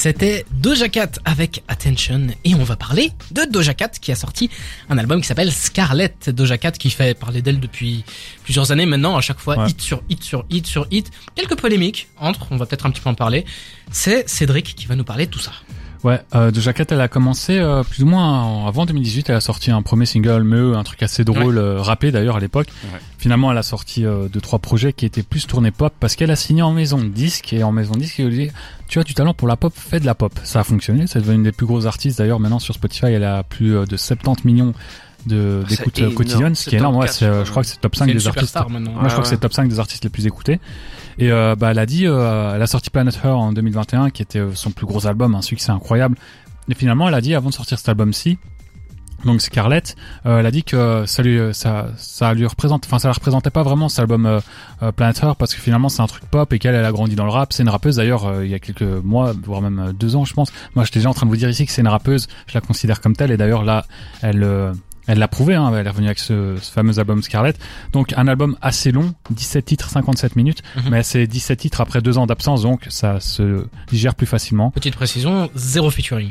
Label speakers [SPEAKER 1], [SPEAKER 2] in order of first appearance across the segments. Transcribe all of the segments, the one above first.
[SPEAKER 1] C'était Doja Cat avec Attention et on va parler de Doja Cat qui a sorti un album qui s'appelle Scarlett. Doja Cat qui fait parler d'elle depuis plusieurs années maintenant, à chaque fois
[SPEAKER 2] Ouais.
[SPEAKER 1] hit sur hit sur hit sur hit. Quelques polémiques entre, on va peut-être un petit peu en parler. C'est Cédric qui va nous parler de tout ça.
[SPEAKER 2] Ouais, euh, Doja Cat, elle a commencé euh, plus ou moins en- avant 2018. Elle a sorti un premier single, Meu, un truc assez drôle, euh, rappé d'ailleurs à l'époque.
[SPEAKER 3] Ouais.
[SPEAKER 2] Finalement, elle a sorti euh, deux trois projets qui étaient plus tournés pop parce qu'elle a signé en maison de disque et en maison de disque, elle dit tu as du talent pour la pop, fais de la pop. Ça a fonctionné. C'est devenu une des plus grosses artistes d'ailleurs. Maintenant sur Spotify, elle a plus euh, de 70 millions de
[SPEAKER 3] C'est
[SPEAKER 2] d'écoutes euh,
[SPEAKER 3] énorme.
[SPEAKER 2] quotidiennes, ce qui est
[SPEAKER 3] top
[SPEAKER 2] énorme. Ouais,
[SPEAKER 3] 4,
[SPEAKER 2] c'est, euh,
[SPEAKER 3] je
[SPEAKER 2] crois que c'est top 5
[SPEAKER 1] C'est une
[SPEAKER 2] des artistes. Moi, je crois que
[SPEAKER 3] Ouais,
[SPEAKER 2] c'est top 5 des artistes les plus écoutés. Et euh, bah, elle a dit, euh, elle a sorti Planet Her en 2021, qui était euh, son plus gros album, un succès incroyable. Et finalement, elle a dit, avant de sortir cet album-ci, donc Scarlett, euh, elle a dit que ça lui, ça, ça lui représente, enfin, ça la représentait pas vraiment cet album euh, euh, Planet Her, parce que finalement, c'est un truc pop et qu'elle, elle a grandi dans le rap. C'est une rappeuse d'ailleurs, euh, il y a quelques mois, voire même deux ans, je pense. Moi, j'étais déjà en train de vous dire ici que c'est une rappeuse. Je la considère comme telle. Et d'ailleurs, là, elle, euh, elle l'a prouvé. Hein, elle est revenue avec ce, ce fameux album Scarlett. Donc, un album assez long, 17 titres, 57 minutes.
[SPEAKER 1] Mhm.
[SPEAKER 2] Mais c'est 17 titres après deux ans d'absence, donc ça se digère plus facilement.
[SPEAKER 1] Petite précision, zéro featuring.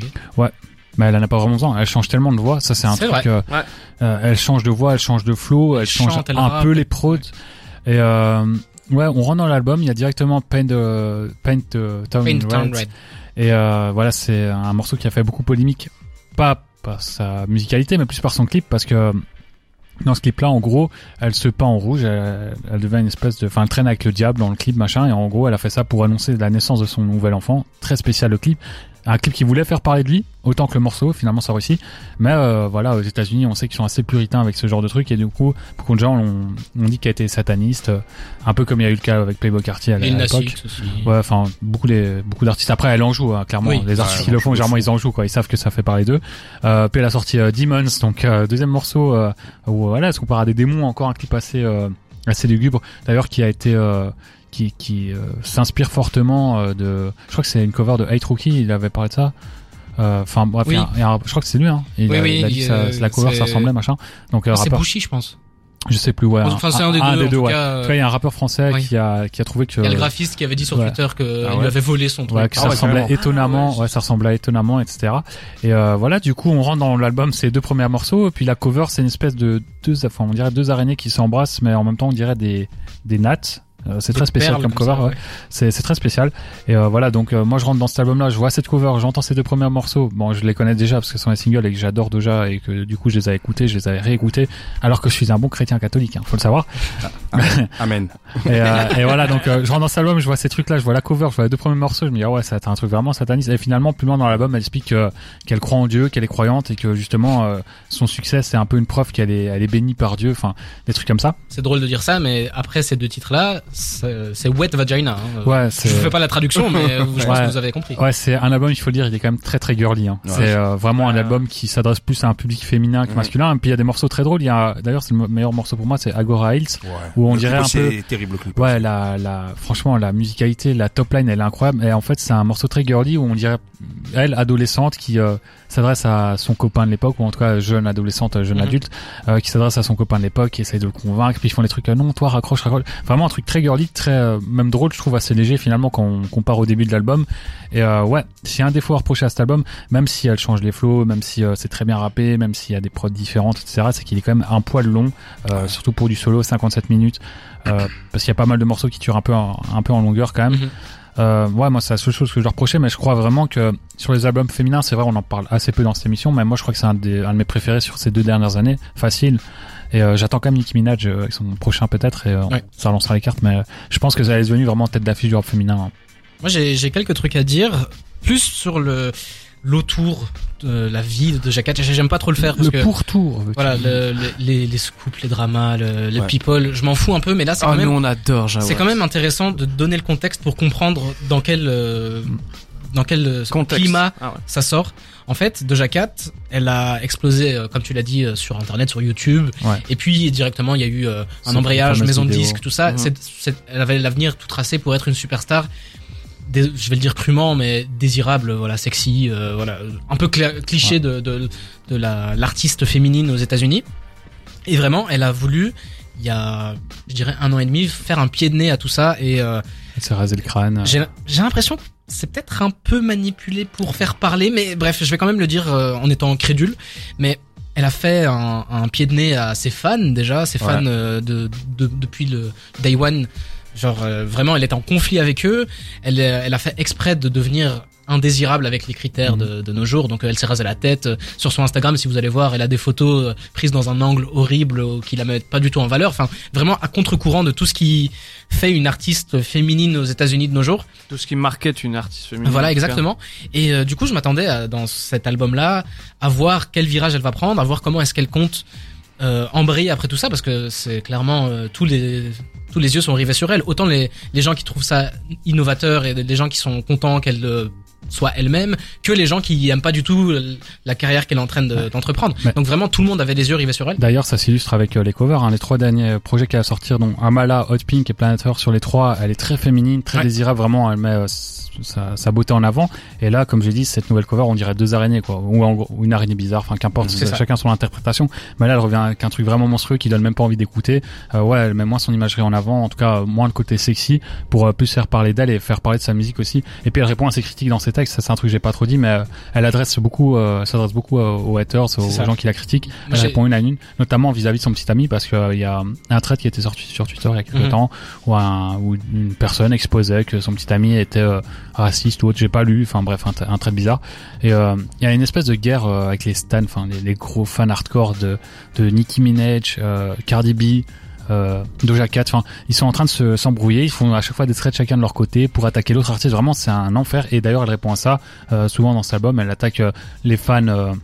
[SPEAKER 2] Mais elle en a pas vraiment besoin. Elle change tellement de voix. Ça, c'est un truc. euh,
[SPEAKER 3] Ouais.
[SPEAKER 2] euh, elle change de voix, elle change de flow, elle,
[SPEAKER 1] Elle
[SPEAKER 2] change
[SPEAKER 1] chante, elle
[SPEAKER 2] un
[SPEAKER 1] rappe.
[SPEAKER 2] peu les prods. Et euh, ouais, on rentre dans l'album. Il y a directement Paint, euh, Paint Town
[SPEAKER 1] Paint Town
[SPEAKER 2] Red.
[SPEAKER 1] Red.
[SPEAKER 2] Et euh, voilà, c'est un morceau qui a fait beaucoup polémique, pas par sa musicalité, mais plus par son clip, parce que dans ce clip-là, en gros, elle se peint en rouge, elle, elle devient une espèce de, enfin, elle traîne avec le diable dans le clip, machin, et en gros, elle a fait ça pour annoncer la naissance de son nouvel enfant. Très spécial le clip, un clip qui voulait faire parler de lui, autant que le morceau, finalement, ça réussit. Mais euh, voilà, aux États-Unis, on sait qu'ils sont assez puritains avec ce genre de truc, et du coup, beaucoup de gens ont, ont dit qu'elle était sataniste, euh, un peu comme il y a eu le cas avec Playboy Cartier à l'époque. Ouais, enfin beaucoup les beaucoup d'artistes. Après, elle en joue hein, clairement.
[SPEAKER 1] Oui.
[SPEAKER 2] les artistes qui le
[SPEAKER 3] on
[SPEAKER 2] font, généralement ils en jouent quoi. Ils savent que ça fait parler d'eux. Euh, puis elle a sorti euh, Demons, donc euh, deuxième morceau euh, où voilà, elle se compare à des démons, encore un clip assez euh, assez lugubre. D'ailleurs, qui a été euh, qui qui euh, s'inspire fortement euh, de. Je crois que c'est une cover de Hate Rookie. Il avait parlé de ça. Euh, Enfin bref,
[SPEAKER 1] Oui.
[SPEAKER 2] il y a un- un- je crois que c'est lui. Hein. Il,
[SPEAKER 1] Oui,
[SPEAKER 2] a,
[SPEAKER 1] oui,
[SPEAKER 2] il a dit que
[SPEAKER 1] il,
[SPEAKER 2] ça-
[SPEAKER 1] euh,
[SPEAKER 2] la cover, ça ressemblait machin. Donc euh,
[SPEAKER 1] C'est Bushi, je pense.
[SPEAKER 2] je sais plus. Ouais,
[SPEAKER 1] Enfin, c'est un des deux. en tout
[SPEAKER 2] ouais.
[SPEAKER 1] cas,
[SPEAKER 2] En tout cas, il y a un rappeur français
[SPEAKER 1] oui.
[SPEAKER 2] qui a qui a trouvé que
[SPEAKER 1] Il y a le graphiste qui avait dit sur
[SPEAKER 2] Ouais.
[SPEAKER 1] Twitter que
[SPEAKER 3] Ah ouais
[SPEAKER 1] lui avait volé son truc.
[SPEAKER 2] Ouais, que
[SPEAKER 3] Ah
[SPEAKER 2] ça
[SPEAKER 3] ouais,
[SPEAKER 2] ressemblait étonnamment,
[SPEAKER 1] Ah ouais,
[SPEAKER 2] ouais, ça ressemblait étonnamment, etc. Et euh, voilà, du coup, on rentre dans l'album, ces deux premiers morceaux, et puis la cover, c'est une espèce de deux, enfin, on dirait deux araignées qui s'embrassent, mais en même temps, on dirait des des nattes. Euh, c'est très spécial comme cover, ouais. c'est c'est très spécial. Et euh, voilà, donc euh, moi je rentre dans cet album-là, je vois cette cover, j'entends ces deux premiers morceaux. Bon, je les connais déjà parce que ce sont les singles et que j'adore déjà et que du coup je les ai écoutés, je les avais réécoutés, alors que je suis un bon chrétien catholique, hein, faut le savoir.
[SPEAKER 3] Amen.
[SPEAKER 2] Et, euh, et voilà, donc euh, je rentre dans cet album, je vois ces trucs-là, je vois la cover, je vois les deux premiers morceaux, je me dis ah ouais, ça être un truc vraiment sataniste. Et finalement, plus loin dans l'album, elle explique euh, qu'elle croit en Dieu, qu'elle est croyante et que justement euh, son succès c'est un peu une preuve qu'elle est, elle est bénie par Dieu, enfin des trucs comme ça.
[SPEAKER 1] C'est drôle de dire ça, mais après ces deux titres-là, c'est Wet Vagina. Hein.
[SPEAKER 2] Ouais,
[SPEAKER 1] Je fais pas la traduction, mais je pense
[SPEAKER 2] Ouais.
[SPEAKER 1] que vous avez compris.
[SPEAKER 2] Ouais, c'est un album, il faut le dire, il est quand même très très girly. Hein.
[SPEAKER 3] Ouais.
[SPEAKER 2] C'est euh, vraiment un album qui s'adresse plus à un public féminin que
[SPEAKER 3] Mhm.
[SPEAKER 2] masculin. Et puis il y a des morceaux très drôles. Il y a, d'ailleurs, c'est le meilleur morceau pour moi, c'est Agora Hills.
[SPEAKER 3] Ouais.
[SPEAKER 2] Où on
[SPEAKER 3] Le
[SPEAKER 2] dirait un peu-
[SPEAKER 3] terrible le clip.
[SPEAKER 2] Ouais, la, la, franchement, la musicalité, la top line, elle est incroyable. Et en fait, c'est un morceau très girly où on dirait, elle, adolescente, qui euh, s'adresse à son copain de l'époque, ou en tout cas jeune adolescente, jeune
[SPEAKER 1] Mhm.
[SPEAKER 2] adulte, euh, qui s'adresse à son copain de l'époque, qui essaye de le convaincre, puis ils font des trucs, euh, non, toi, raccroche, raccroche. Vraiment un truc très girly, très, euh, même drôle, je trouve assez léger finalement quand on compare au début de l'album. Et euh, ouais, s'il y a un défaut à reprocher à cet album, même si elle change les flows, même si euh, c'est très bien rappé, même s'il y a des prods différentes, etc., c'est qu'il est quand même un poil long, euh, surtout pour du solo, 57 minutes, euh, parce qu'il y a pas mal de morceaux qui turent un peu en, un peu en longueur quand même.
[SPEAKER 1] Mhm.
[SPEAKER 2] Euh, ouais, moi c'est la seule chose que je leur reprochais, mais je crois vraiment que sur les albums féminins, c'est vrai, on en parle assez peu dans cette émission, mais moi je crois que c'est un, des- un de mes préférés sur ces deux dernières années, facile. Et euh, j'attends quand même Nicki Minaj euh, avec son prochain peut-être, et
[SPEAKER 1] Ouais.
[SPEAKER 2] ça relancera les cartes, mais je pense que ça est devenu vraiment tête d'affiche du rap féminin. hein.
[SPEAKER 1] Moi, j'ai j'ai quelques trucs à dire, plus sur le l'autour de la vie de Jacques. J'aime pas trop le faire parce
[SPEAKER 2] Le
[SPEAKER 1] que
[SPEAKER 2] pourtour.
[SPEAKER 1] voilà, le- le- les, les scoops, les dramas, le, les
[SPEAKER 3] Ouais.
[SPEAKER 1] people, je m'en fous un peu, mais là, c'est
[SPEAKER 4] Ah,
[SPEAKER 1] quand
[SPEAKER 4] nous
[SPEAKER 1] même,
[SPEAKER 4] on adore
[SPEAKER 1] c'est quand même intéressant de donner le contexte pour comprendre dans quel euh, dans quel euh,
[SPEAKER 4] Contexte.
[SPEAKER 1] climat
[SPEAKER 4] Ah ouais.
[SPEAKER 1] ça sort. En fait, Doja Cat, elle a explosé, euh, comme tu l'as dit, euh, sur Internet, sur YouTube.
[SPEAKER 2] Ouais.
[SPEAKER 1] Et puis directement, il y a eu euh, un embrayage, maison de
[SPEAKER 2] vidéo.
[SPEAKER 1] disques, tout ça.
[SPEAKER 4] Mhm.
[SPEAKER 1] C'est- c'est- elle avait l'avenir tout tracé pour être une superstar. Je vais le dire crûment, mais désirable, voilà, sexy, euh, voilà, un peu cliché de, de, de la l'artiste féminine aux États-Unis. Et vraiment, elle a voulu, il y a, je dirais, un an et demi, faire un pied de nez à tout ça. Et euh,
[SPEAKER 2] Elle s'est rasé le crâne.
[SPEAKER 1] j'ai j'ai l'impression c'est peut-être un peu manipulé pour faire parler, mais bref, je vais quand même le dire euh, en étant crédule. Mais elle a fait un, un, pied de nez à ses fans déjà, ses fans euh, de, de, depuis le day one. Genre euh, vraiment, elle est en conflit avec eux. Elle, elle a fait exprès de devenir indésirable avec les critères
[SPEAKER 2] Mhm.
[SPEAKER 1] de, de nos jours. Donc euh, elle s'est rasée la tête. Euh, Sur son Instagram, si vous allez voir, elle a des photos euh, prises dans un angle horrible euh, qui la mettent pas du tout en valeur. Enfin, vraiment à contre-courant de tout ce qui fait une artiste féminine aux États-Unis de nos jours.
[SPEAKER 4] Tout ce qui market une artiste féminine.
[SPEAKER 1] Voilà, exactement. Et euh, du coup, je m'attendais dans cet album-là à voir quel virage elle va prendre, à voir comment est-ce qu'elle compte euh, embrayer après tout ça, parce que c'est clairement euh, tous les tous les yeux sont rivés sur elle. Autant les les gens qui trouvent ça innovateur et les gens qui sont contents qu'elle euh, soit elle-même, que les gens qui aiment pas du tout euh, la carrière qu'elle est en train de- d'entreprendre.
[SPEAKER 2] Ouais.
[SPEAKER 1] Donc vraiment, tout le monde avait les yeux rivés sur elle.
[SPEAKER 2] D'ailleurs, ça s'illustre avec euh, les covers. Hein. Les trois derniers projets qu'elle a sortir, donc Amala, Hot Pink et Planet Earth, sur les trois, elle est très féminine, très
[SPEAKER 1] Ouais.
[SPEAKER 2] désirable. Vraiment, elle met euh, sa, sa beauté en avant. Et là, comme j'ai dit, cette nouvelle cover, on dirait deux araignées, quoi, ou, en gros, ou une araignée bizarre. Enfin, qu'importe.
[SPEAKER 1] Ça.
[SPEAKER 2] Chacun son interprétation. Mais là, elle revient avec un truc vraiment monstrueux qui donne même pas envie d'écouter. Euh, ouais, elle met moins son imagerie en avant, en tout cas moins le côté sexy, pour euh, plus faire parler d'elle et faire parler de sa musique aussi. Et puis elle répond à ses critiques dans ses textes. Ça, c'est un truc que j'ai pas trop dit, mais euh, elle adresse beaucoup, euh, s'adresse beaucoup euh, aux haters, aux gens qui la critiquent. Elle répond une à une, notamment vis-à-vis de son petit ami, parce qu'il y a un thread qui était sorti sur Twitter il y a quelques
[SPEAKER 1] Mhm.
[SPEAKER 2] temps, où, un, où une personne exposait que son petit ami était raciste ou autre, j'ai pas lu, enfin bref, un, thread bizarre. Et il y a une espèce de guerre avec les stans, enfin les, gros fans hardcore de, de Nicki Minaj, Cardi B, euh, Doja Cat, enfin ils sont en train de se- s'embrouiller, ils font à chaque fois des threads chacun de leur côté pour attaquer l'autre artiste. Vraiment c'est un enfer. Et d'ailleurs elle répond à ça euh, souvent dans cet album, elle attaque euh, les fans.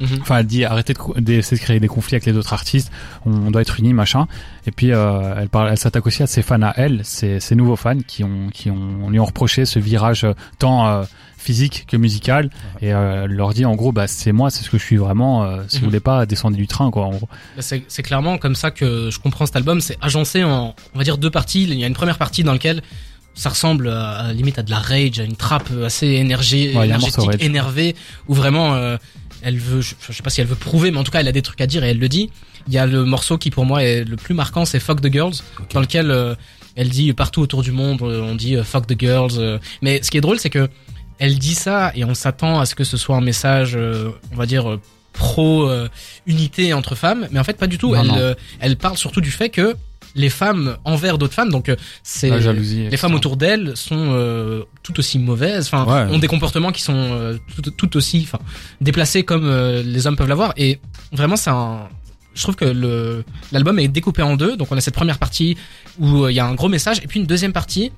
[SPEAKER 1] Mhm.
[SPEAKER 2] Enfin, elle dit arrêtez d'essayer de créer des conflits avec les autres artistes. On, on doit être unis, machin. Et puis euh, elle parle, elle s'attaque aussi à ses fans à elle, ses, ses nouveaux fans qui ont, qui ont, lui ont reproché ce virage euh, tant euh, physique que musical. Et euh, elle leur dit en gros, bah c'est moi, c'est ce que je suis vraiment. euh, si
[SPEAKER 1] Mhm.
[SPEAKER 2] vous voulez pas, descendez du train, quoi. En gros.
[SPEAKER 1] Bah, C'est c'est clairement comme ça que je comprends cet album. C'est agencé en, on va dire, deux parties. Il y a une première partie dans laquelle ça ressemble à, à, limite à de la rage, à une trappe assez énergie,
[SPEAKER 2] Ouais,
[SPEAKER 1] énergétique, énervée, où vraiment euh, elle veut, je, je sais pas si elle veut prouver, mais en tout cas elle a des trucs à dire et elle le dit. Il y a le morceau qui pour moi est le plus marquant, c'est Fuck the Girls, dans lequel euh, elle dit partout autour du monde, euh, on dit euh, Fuck the Girls. mais ce qui est drôle, c'est que elle dit ça et on s'attend à ce que ce soit un message, on va dire, pro euh, unité entre femmes, mais en fait pas du tout.
[SPEAKER 2] Non,
[SPEAKER 1] elle,
[SPEAKER 2] non.
[SPEAKER 1] euh, elle parle surtout du fait que les femmes envers d'autres femmes, donc euh, c'est
[SPEAKER 2] La jalousie.
[SPEAKER 1] les
[SPEAKER 2] etc.
[SPEAKER 1] femmes autour d'elles sont euh, tout aussi mauvaises, enfin
[SPEAKER 3] Ouais.
[SPEAKER 1] ont des comportements qui sont euh, tout, tout aussi, enfin déplacés comme euh, les hommes peuvent l'avoir. Et vraiment, c'est un, je trouve que le l'album est découpé en deux. Donc on a cette première partie où il y a un gros message, et puis une deuxième partie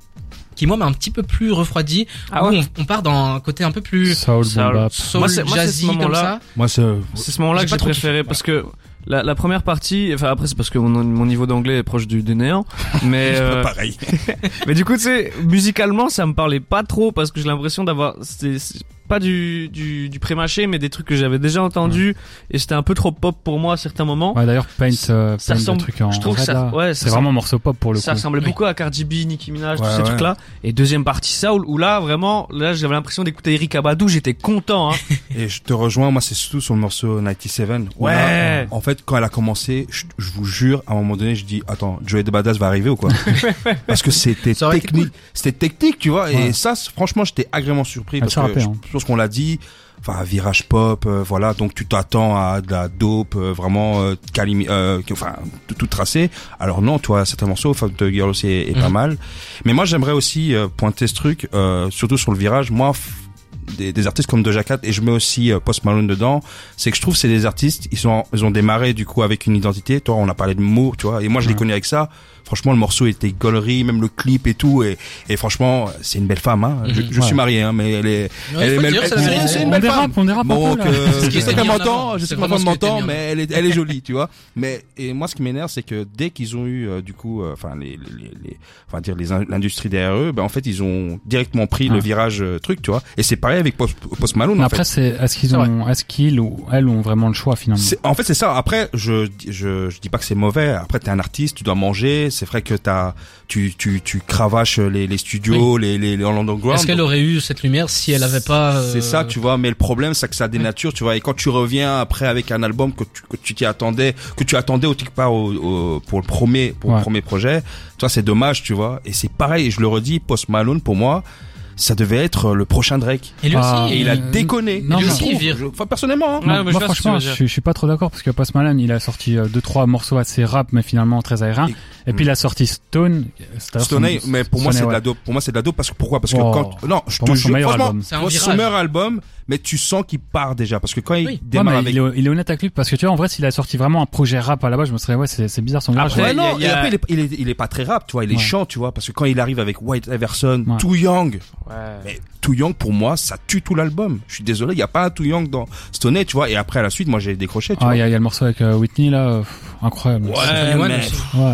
[SPEAKER 1] qui moi m'a un petit peu plus refroidi,
[SPEAKER 4] Ah
[SPEAKER 1] où
[SPEAKER 4] ouais.
[SPEAKER 1] on, on part dans un côté un peu plus
[SPEAKER 2] Soul,
[SPEAKER 4] Soul.
[SPEAKER 2] boom bap.
[SPEAKER 1] soul,
[SPEAKER 4] Moi, c'est- moi, c'est ce
[SPEAKER 1] jazzy comme
[SPEAKER 4] moment-là.
[SPEAKER 1] ça.
[SPEAKER 3] Moi, c'est.
[SPEAKER 4] C'est ce moment-là que j'ai préféré parce que la, la première partie, enfin après c'est parce que mon, mon niveau d'anglais est proche du, du néant, mais euh,
[SPEAKER 3] pareil.
[SPEAKER 4] mais du coup tu sais musicalement ça me parlait pas trop parce que j'ai l'impression d'avoir c'est c'est pas du du, du pré-mâché mais des trucs que j'avais déjà entendus et c'était un peu trop pop pour moi à certains moments.
[SPEAKER 2] Ouais, d'ailleurs, Paint, euh,
[SPEAKER 4] Ça
[SPEAKER 2] Paint,
[SPEAKER 4] ressemble-
[SPEAKER 2] le truc en
[SPEAKER 4] je trouve que ça- ouais, ça
[SPEAKER 2] c'est vraiment morceau pop pour le
[SPEAKER 4] ça
[SPEAKER 2] coup.
[SPEAKER 4] ressemblait
[SPEAKER 1] Oui.
[SPEAKER 4] beaucoup à Cardi B, Nicki Minaj, tous ces
[SPEAKER 3] ouais.
[SPEAKER 4] trucs-là. Et deuxième partie Soul où là vraiment là j'avais l'impression d'écouter Eric Abadou, j'étais content hein.
[SPEAKER 3] Et je te rejoins, moi, c'est surtout sur le morceau 97. où
[SPEAKER 4] Ouais.
[SPEAKER 3] là, en fait, quand elle a commencé, je, je vous jure, à un moment donné, je dis, attends, Joey de Badass va arriver ou quoi? Parce que c'était
[SPEAKER 1] Ça
[SPEAKER 3] technique. C'était technique, tu vois.
[SPEAKER 2] Ouais.
[SPEAKER 3] Et ça, franchement, j'étais agréablement surpris
[SPEAKER 2] Elle
[SPEAKER 3] parce
[SPEAKER 2] s'est
[SPEAKER 3] que
[SPEAKER 2] rappelée,
[SPEAKER 3] je pense qu'on l'a dit. Enfin, virage pop, euh, voilà. Donc, tu t'attends à de la dope, euh, vraiment, euh, calimi- euh, enfin, tout, tout tracé. Alors non, toi, certains morceaux, the Girl aussi est, est pas
[SPEAKER 1] Mhm.
[SPEAKER 3] mal. Mais moi, j'aimerais aussi euh, pointer ce truc, euh, surtout sur le virage. Moi, des, des artistes comme Doja Cat et je mets aussi euh, Post Malone dedans, c'est que je trouve que c'est des artistes, ils sont, ils ont démarré du coup avec une identité. Toi, on a parlé de mots, tu vois, et moi je les
[SPEAKER 2] Ouais.
[SPEAKER 3] connais avec ça. Franchement, le morceau était gaulerie, même le clip et tout, et, et franchement, c'est une belle femme. Hein. Je,
[SPEAKER 1] Mhm.
[SPEAKER 3] je suis
[SPEAKER 2] Ouais.
[SPEAKER 3] marié, hein, mais elle est,
[SPEAKER 1] Ouais,
[SPEAKER 3] elle est
[SPEAKER 1] le
[SPEAKER 3] même-
[SPEAKER 1] dire,
[SPEAKER 3] elle- c'est une
[SPEAKER 2] on
[SPEAKER 3] belle
[SPEAKER 2] dérape,
[SPEAKER 3] femme.
[SPEAKER 2] on dérape
[SPEAKER 3] Donc,
[SPEAKER 2] peu,
[SPEAKER 3] euh,
[SPEAKER 1] qui
[SPEAKER 3] je sais qu'elle m'entend, je sais que
[SPEAKER 1] qui était
[SPEAKER 3] m'entend, mais elle est, elle est jolie, tu vois. Mais et moi, ce qui m'énerve, c'est que dès qu'ils ont eu, euh, du coup, euh, enfin les, les, les, enfin dire les in- l'industrie derrière eux, ben en fait, ils ont directement pris le virage euh, truc, tu vois. Et c'est pareil avec Post, Malone.
[SPEAKER 2] Mais
[SPEAKER 3] en
[SPEAKER 2] après,
[SPEAKER 3] fait.
[SPEAKER 2] c'est est-ce qu'ils ont, est-ce qu'ils ou elles ont vraiment le choix finalement
[SPEAKER 3] C'est- En fait, c'est ça. Après, je, je, je dis pas que c'est mauvais. Après, t'es un artiste, tu dois manger. C'est vrai que t'as, tu, tu, tu cravaches les, les studios, les, les, les underground.
[SPEAKER 1] Est-ce qu'elle aurait eu cette lumière si elle avait pas euh,
[SPEAKER 3] C'est ça, tu vois. Mais le problème, c'est que ça dénature, tu vois. Et quand tu reviens après avec un album que tu, que tu t'y attendais, que tu attendais au quelque part au, au- pour le premier, pour
[SPEAKER 2] Ouais.
[SPEAKER 3] le premier projet, toi, c'est dommage, tu vois. Et c'est pareil. Et je le redis, Post Malone, pour moi, ça devait être le prochain Drake.
[SPEAKER 1] Et lui
[SPEAKER 2] Ah,
[SPEAKER 1] aussi,
[SPEAKER 3] Et il a
[SPEAKER 2] Euh,
[SPEAKER 3] déconné.
[SPEAKER 2] non.
[SPEAKER 3] Je- Enfin, personnellement. hein.
[SPEAKER 2] Moi,
[SPEAKER 4] je
[SPEAKER 2] franchement, je, suis pas trop d'accord parce que Post Malone, il a sorti euh, deux trois morceaux assez rap, mais finalement très aériens.
[SPEAKER 3] Et-
[SPEAKER 2] puis il a sorti Stone.
[SPEAKER 3] Stone Age, mais pour moi
[SPEAKER 2] Stone
[SPEAKER 3] c'est de la dope. Pour moi c'est de la dope parce que pourquoi? Parce que
[SPEAKER 2] Oh.
[SPEAKER 3] quand non, je
[SPEAKER 2] Pour
[SPEAKER 3] te
[SPEAKER 2] moi, son
[SPEAKER 3] jure,
[SPEAKER 2] meilleur
[SPEAKER 3] franchement,
[SPEAKER 2] album.
[SPEAKER 1] C'est un
[SPEAKER 3] son meilleur album, mais tu sens qu'il part déjà parce que quand il
[SPEAKER 1] Oui.
[SPEAKER 3] Démarre avec
[SPEAKER 2] il, est, il est honnête avec lui parce que tu vois en vrai s'il a sorti vraiment un projet rap à la base je me serais ouais c'est bizarre son.
[SPEAKER 4] Après,
[SPEAKER 3] Ouais,
[SPEAKER 4] a-
[SPEAKER 3] non,
[SPEAKER 4] il y
[SPEAKER 3] et
[SPEAKER 4] a-
[SPEAKER 3] après, il est, il, est, il est pas très rap, tu vois, il est chant, tu vois, parce que quand il arrive avec White Iverson,
[SPEAKER 2] Ouais.
[SPEAKER 3] Too Young,
[SPEAKER 4] Ouais.
[SPEAKER 3] mais Too Young, pour moi, ça tue tout l'album. Je suis désolé, il y a pas un Too Young dans Stone Age, tu vois, et après, à la suite, moi, j'ai décroché, tu
[SPEAKER 2] Ah,
[SPEAKER 3] vois.
[SPEAKER 2] il y, a- il y a le morceau avec euh, Whitney là, incroyable.
[SPEAKER 3] Ouais.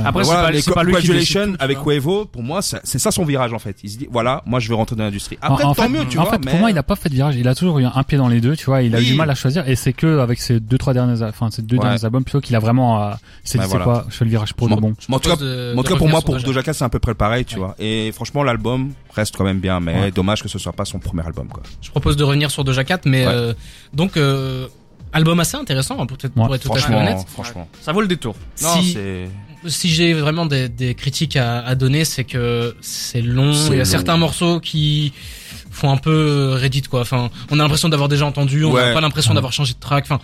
[SPEAKER 4] Après, pas,
[SPEAKER 3] mais
[SPEAKER 4] c'est pas lui qui
[SPEAKER 3] Congratulations avec. Quavo, pour moi, c'est ça son virage, en fait. Il se dit, voilà, moi, je veux rentrer dans l'industrie. Après,
[SPEAKER 2] en, en
[SPEAKER 3] tant
[SPEAKER 2] fait,
[SPEAKER 3] mieux, tu
[SPEAKER 2] en
[SPEAKER 3] vois,
[SPEAKER 2] fait,
[SPEAKER 3] mais...
[SPEAKER 2] pour moi, il a pas fait de virage. Il a toujours eu un pied dans les deux, tu vois. Il a eu
[SPEAKER 3] Oui.
[SPEAKER 2] du mal à choisir, et c'est que avec ces deux, trois derniers, enfin, ces deux
[SPEAKER 3] Ouais.
[SPEAKER 2] derniers albums, plutôt qu'il a vraiment, euh, dit,
[SPEAKER 3] voilà.
[SPEAKER 2] c'est quoi, je fais le virage pour
[SPEAKER 3] Bon.
[SPEAKER 2] le bon.
[SPEAKER 3] En tout cas,
[SPEAKER 1] propose de-
[SPEAKER 3] mais en
[SPEAKER 1] de
[SPEAKER 3] tout cas, pour moi, pour
[SPEAKER 1] Doja
[SPEAKER 3] Cat, c'est à peu près le pareil, tu vois. Et franchement, l'album reste quand même bien, mais dommage que ce soit pas son premier album, quoi.
[SPEAKER 1] Je propose de revenir sur Doja Cat, mais euh, donc euh, album assez intéressant pour, être- pour
[SPEAKER 2] Ouais,
[SPEAKER 1] être tout à fait
[SPEAKER 3] Franchement,
[SPEAKER 1] honnête.
[SPEAKER 3] franchement.
[SPEAKER 4] Ça vaut le détour.
[SPEAKER 3] Non,
[SPEAKER 1] Si-
[SPEAKER 3] c'est...
[SPEAKER 1] Si j'ai vraiment des, des critiques à, à donner, c'est que c'est long. Il y a
[SPEAKER 3] long.
[SPEAKER 1] certains morceaux qui font un peu Reddit quoi. Enfin, on a l'impression d'avoir déjà entendu, on n'a
[SPEAKER 3] Ouais.
[SPEAKER 1] pas l'impression d'avoir changé de track. Enfin,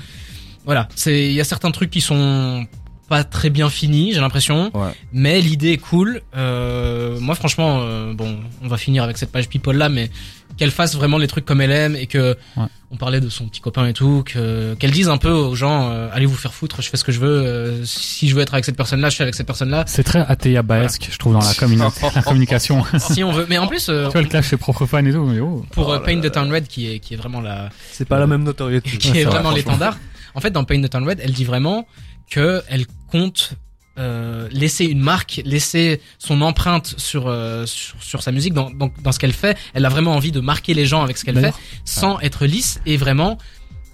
[SPEAKER 1] voilà. C'est il y a certains trucs qui sont pas très bien finis, j'ai l'impression.
[SPEAKER 3] Ouais.
[SPEAKER 1] Mais l'idée est cool. Euh, moi, franchement, euh, bon, on va finir avec cette page people là, mais qu'elle fasse vraiment les trucs comme elle aime et que
[SPEAKER 2] Ouais.
[SPEAKER 1] on parlait de son petit copain et tout, que qu'elle dise un peu aux gens, euh, allez vous faire foutre, je fais ce que je veux. euh, si je veux être avec cette personne là, je suis avec cette personne là.
[SPEAKER 2] C'est très Ateya Baesque, je trouve, dans la, communi- la communication. tu
[SPEAKER 1] si on veut. Mais en plus, euh,
[SPEAKER 2] vois, le clash ses propres fans et tout, mais oh.
[SPEAKER 1] pour euh,
[SPEAKER 3] Oh là
[SPEAKER 1] Paint the Town Red, qui est qui est vraiment la
[SPEAKER 4] C'est pas la même notoriété.
[SPEAKER 1] qui
[SPEAKER 2] Ouais,
[SPEAKER 1] est vraiment l'étendard. En fait, dans Paint the Town Red, elle dit vraiment que elle compte euh, laisser une marque, laisser son empreinte sur sur, sur sa musique, dans, dans, dans ce qu'elle fait. Elle a vraiment envie de marquer les gens avec ce qu'elle fait, sans être lisse et vraiment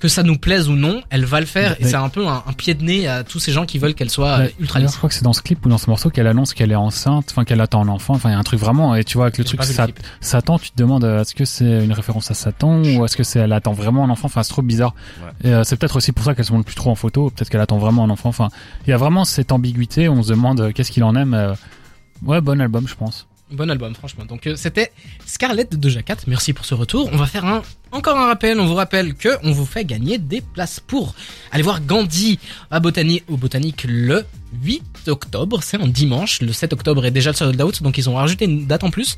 [SPEAKER 1] que ça nous plaise ou non, elle va le faire. Et c'est un peu un, un pied de nez à tous ces gens qui veulent qu'elle soit euh, ultra lisse.
[SPEAKER 2] je crois que c'est dans ce clip ou dans ce morceau qu'elle annonce qu'elle est enceinte, enfin qu'elle attend un enfant, enfin il y a un truc vraiment, et tu vois avec le
[SPEAKER 1] J'ai
[SPEAKER 2] truc
[SPEAKER 1] le.
[SPEAKER 2] Satan, tu te demandes euh, est-ce que c'est une référence à Satan ou est-ce que c'est elle attend vraiment un enfant, enfin c'est trop bizarre.
[SPEAKER 3] Ouais.
[SPEAKER 2] Et euh, c'est peut-être aussi pour ça qu'elle se montre plus trop en photo, peut-être qu'elle attend vraiment un enfant, enfin il y a vraiment cette ambiguïté, on se demande euh, qu'est-ce qu'il en aime. euh. Ouais, bon album je pense.
[SPEAKER 1] Bon album, franchement. Donc euh, c'était Scarlett de Doja Cat. Merci pour ce retour. On va faire un encore un rappel. On vous rappelle que on vous fait gagner des places pour aller voir Gandhi à Botanie au Botanique le 8 octobre. C'est un dimanche. Le 7 octobre est déjà le sold out, donc ils ont rajouté une date en plus.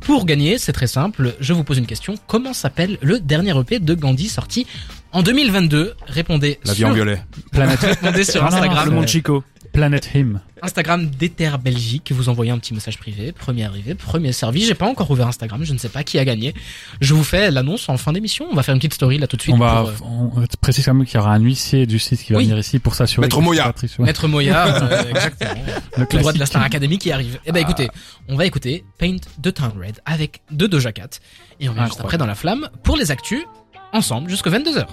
[SPEAKER 1] Pour gagner, c'est très simple. Je vous pose une question. Comment s'appelle le dernier EP de Gandhi sorti en 2022 Répondez
[SPEAKER 3] La vie
[SPEAKER 1] sur,
[SPEAKER 3] en violet.
[SPEAKER 2] Planète,
[SPEAKER 1] répondez sur Instagram.
[SPEAKER 4] Le monde Chico.
[SPEAKER 2] Planet Him.
[SPEAKER 1] Instagram d'Ether Belgique, vous envoyez un petit message privé, premier arrivé, premier servi. J'ai pas encore ouvert Instagram, je ne sais pas qui a gagné. Je vous fais l'annonce en fin d'émission. On va faire une petite story là tout de suite
[SPEAKER 2] On va,
[SPEAKER 1] pour euh,
[SPEAKER 2] on, précise quand même qu'il y aura un huissier du site qui va
[SPEAKER 1] Oui.
[SPEAKER 2] venir ici pour s'assurer.
[SPEAKER 3] Maître Moya.
[SPEAKER 1] Maître Moya, euh, exactement.
[SPEAKER 2] Le
[SPEAKER 1] Le droit de la. Star Academy qui arrive. Eh ben écoutez, on va écouter Paint de Town Red avec de Doja Cat et on revient juste après dans la flamme pour les actus ensemble jusqu'à 22h.